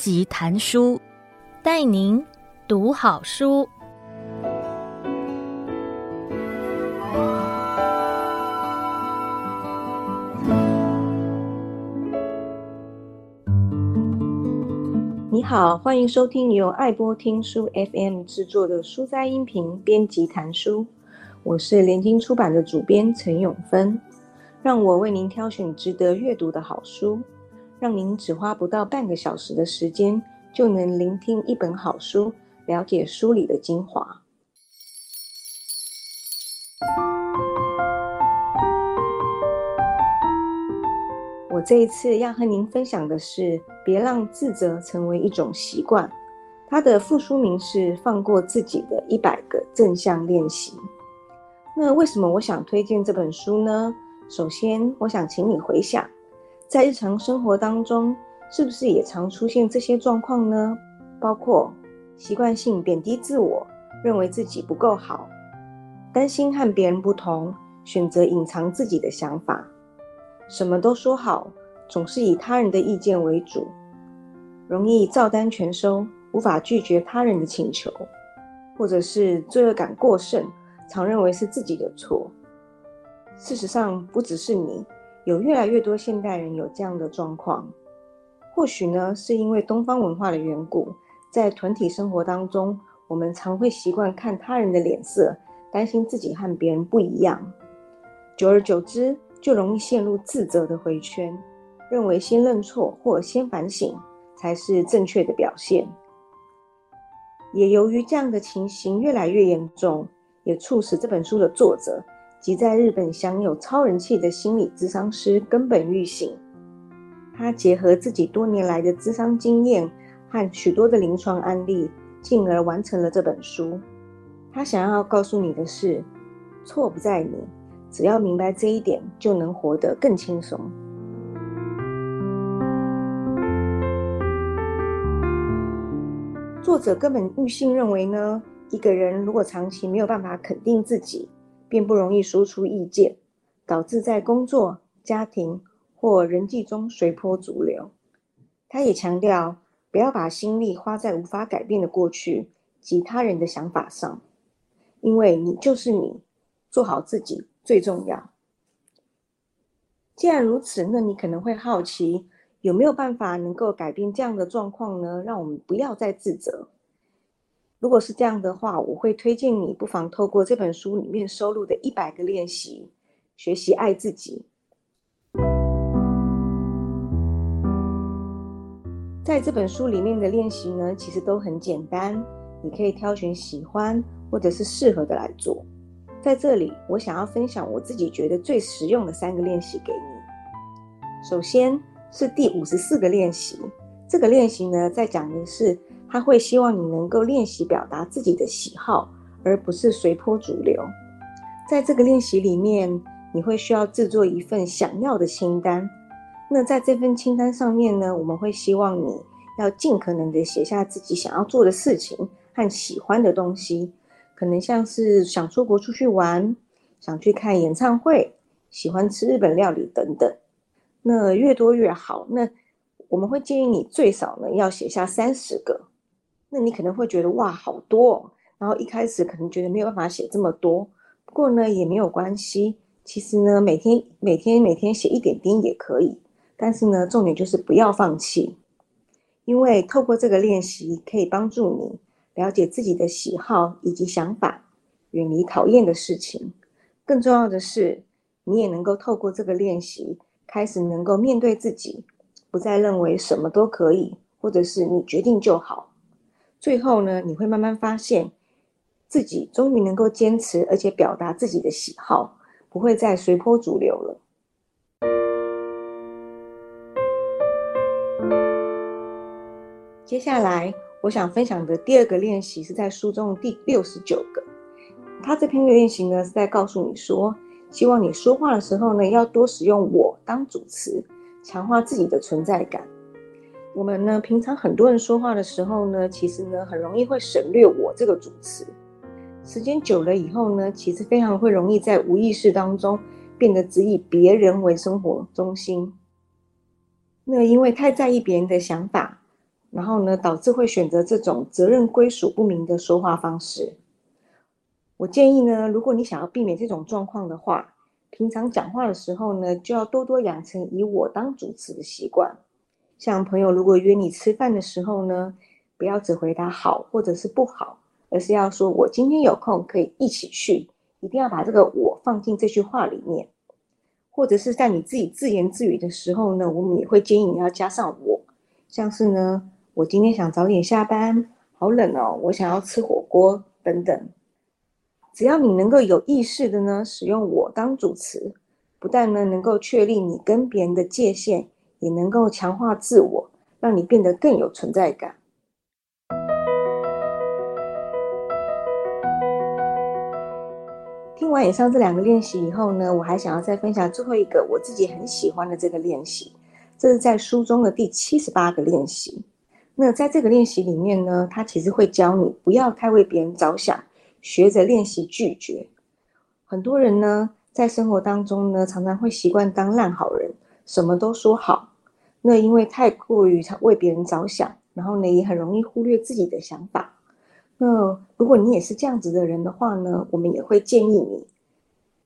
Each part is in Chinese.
集谈书，带您读好书。你好，欢迎收听由爱播听书 FM 制作的书斋音频编辑谈书，我是联经出版的主编陈永芬，让我为您挑选值得阅读的好书。让您只花不到半个小时的时间，就能聆听一本好书，了解书里的精华。我这一次要和您分享的是《别让自责成为一种习惯》，它的副书名是《放过自己的一百个正向练习》。那为什么我想推荐这本书呢？首先，我想请你回想。在日常生活当中，是不是也常出现这些状况呢？包括习惯性贬低自我，认为自己不够好，担心和别人不同，选择隐藏自己的想法，什么都说好，总是以他人的意见为主，容易照单全收，无法拒绝他人的请求，或者是罪恶感过剩，常认为是自己的错。事实上，不只是你。有越来越多现代人有这样的状况，或许呢是因为东方文化的缘故，在团体生活当中，我们常会习惯看他人的脸色，担心自己和别人不一样，久而久之就容易陷入自责的回圈，认为先认错或先反省才是正确的表现。也由于这样的情形越来越严重，也促使这本书的作者。即在日本享有超人气的心理咨商师根本裕行，他结合自己多年来的咨商经验和许多的临床案例，进而完成了这本书。他想要告诉你的是，错不在你，只要明白这一点，就能活得更轻松。作者根本裕行认为呢，一个人如果长期没有办法肯定自己，并不容易说出意见，导致在工作、家庭或人际中随波逐流。他也强调，不要把心力花在无法改变的过去及他人的想法上，因为你就是你，做好自己最重要。既然如此，那你可能会好奇，有没有办法能够改变这样的状况呢？让我们不要再自责。如果是这样的话，我会推荐你不妨透过这本书里面收录的一百个练习，学习爱自己。在这本书里面的练习呢，其实都很简单，你可以挑选喜欢或者是适合的来做。在这里，我想要分享我自己觉得最实用的三个练习给你。首先是第五十四个练习，这个练习呢，在讲的是。他会希望你能够练习表达自己的喜好，而不是随波逐流。在这个练习里面，你会需要制作一份想要的清单。那在这份清单上面呢，我们会希望你要尽可能的写下自己想要做的事情和喜欢的东西，可能像是想出国出去玩，想去看演唱会，喜欢吃日本料理等等。那越多越好。那我们会建议你最少呢要写下三十个。那你可能会觉得哇，好多哦，然后一开始可能觉得没有办法写这么多，不过呢也没有关系。其实呢，每天每天每天写一点点也可以，但是呢，重点就是不要放弃，因为透过这个练习可以帮助你了解自己的喜好以及想法，远离讨厌的事情。更重要的是，你也能够透过这个练习，开始能够面对自己，不再认为什么都可以，或者是你决定就好。最后呢，你会慢慢发现，自己终于能够坚持，而且表达自己的喜好，不会再随波逐流了。接下来，我想分享的第二个练习是在书中第六十九个。他这篇练习呢，是在告诉你说，希望你说话的时候呢，要多使用“我”当主词，强化自己的存在感。我们呢，平常很多人说话的时候呢，其实呢，很容易会省略我这个主词。时间久了以后呢，其实非常会容易在无意识当中变得只以别人为生活中心。那因为太在意别人的想法，然后呢，导致会选择这种责任归属不明的说话方式。我建议呢，如果你想要避免这种状况的话，平常讲话的时候呢，就要多多养成以我当主词的习惯。像朋友如果约你吃饭的时候呢，不要只回答好或者是不好，而是要说我今天有空可以一起去，一定要把这个我放进这句话里面。或者是在你自己自言自语的时候呢，我们也会建议你要加上我，像是呢，我今天想早点下班，好冷哦，我想要吃火锅等等。只要你能够有意识的呢，使用我当主词，不但呢能够确立你跟别人的界限，也能够强化自我，让你变得更有存在感。听完以上这两个练习以后呢，我还想要再分享最后一个我自己很喜欢的这个练习，这是在书中的第七十八个练习。那在这个练习里面呢，它其实会教你不要太为别人着想，学着练习拒绝。很多人呢，在生活当中呢，常常会习惯当烂好人，什么都说好。那因为太过于为别人着想，然后呢，也很容易忽略自己的想法。那如果你也是这样子的人的话呢，我们也会建议你，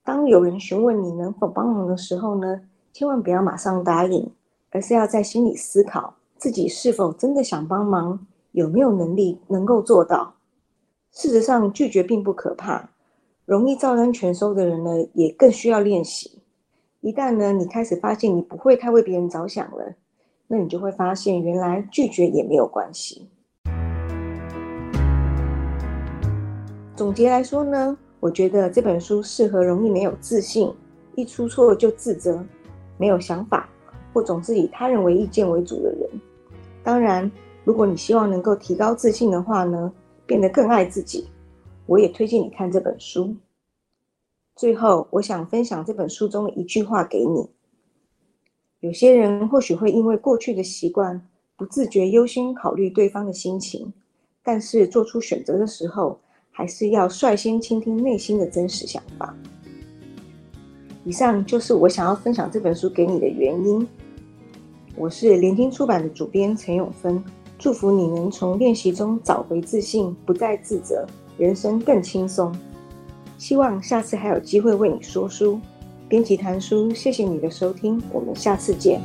当有人询问你能否帮忙的时候呢，千万不要马上答应，而是要在心里思考自己是否真的想帮忙，有没有能力能够做到。事实上，拒绝并不可怕，容易照单全收的人呢，也更需要练习。一旦呢，你开始发现你不会太为别人着想了，那你就会发现原来拒绝也没有关系。总结来说呢，我觉得这本书适合容易没有自信、一出错就自责、没有想法或总是以他人为意见为主的人。当然，如果你希望能够提高自信的话呢，变得更爱自己，我也推荐你看这本书。最后，我想分享这本书中的一句话给你：有些人或许会因为过去的习惯，不自觉优先考虑对方的心情，但是做出选择的时候，还是要率先倾听内心的真实想法。以上就是我想要分享这本书给你的原因。我是联听出版的主编陈永芬，祝福你能从练习中找回自信，不再自责，人生更轻松。希望下次还有机会为你说书。编辑谭书，谢谢你的收听，我们下次见。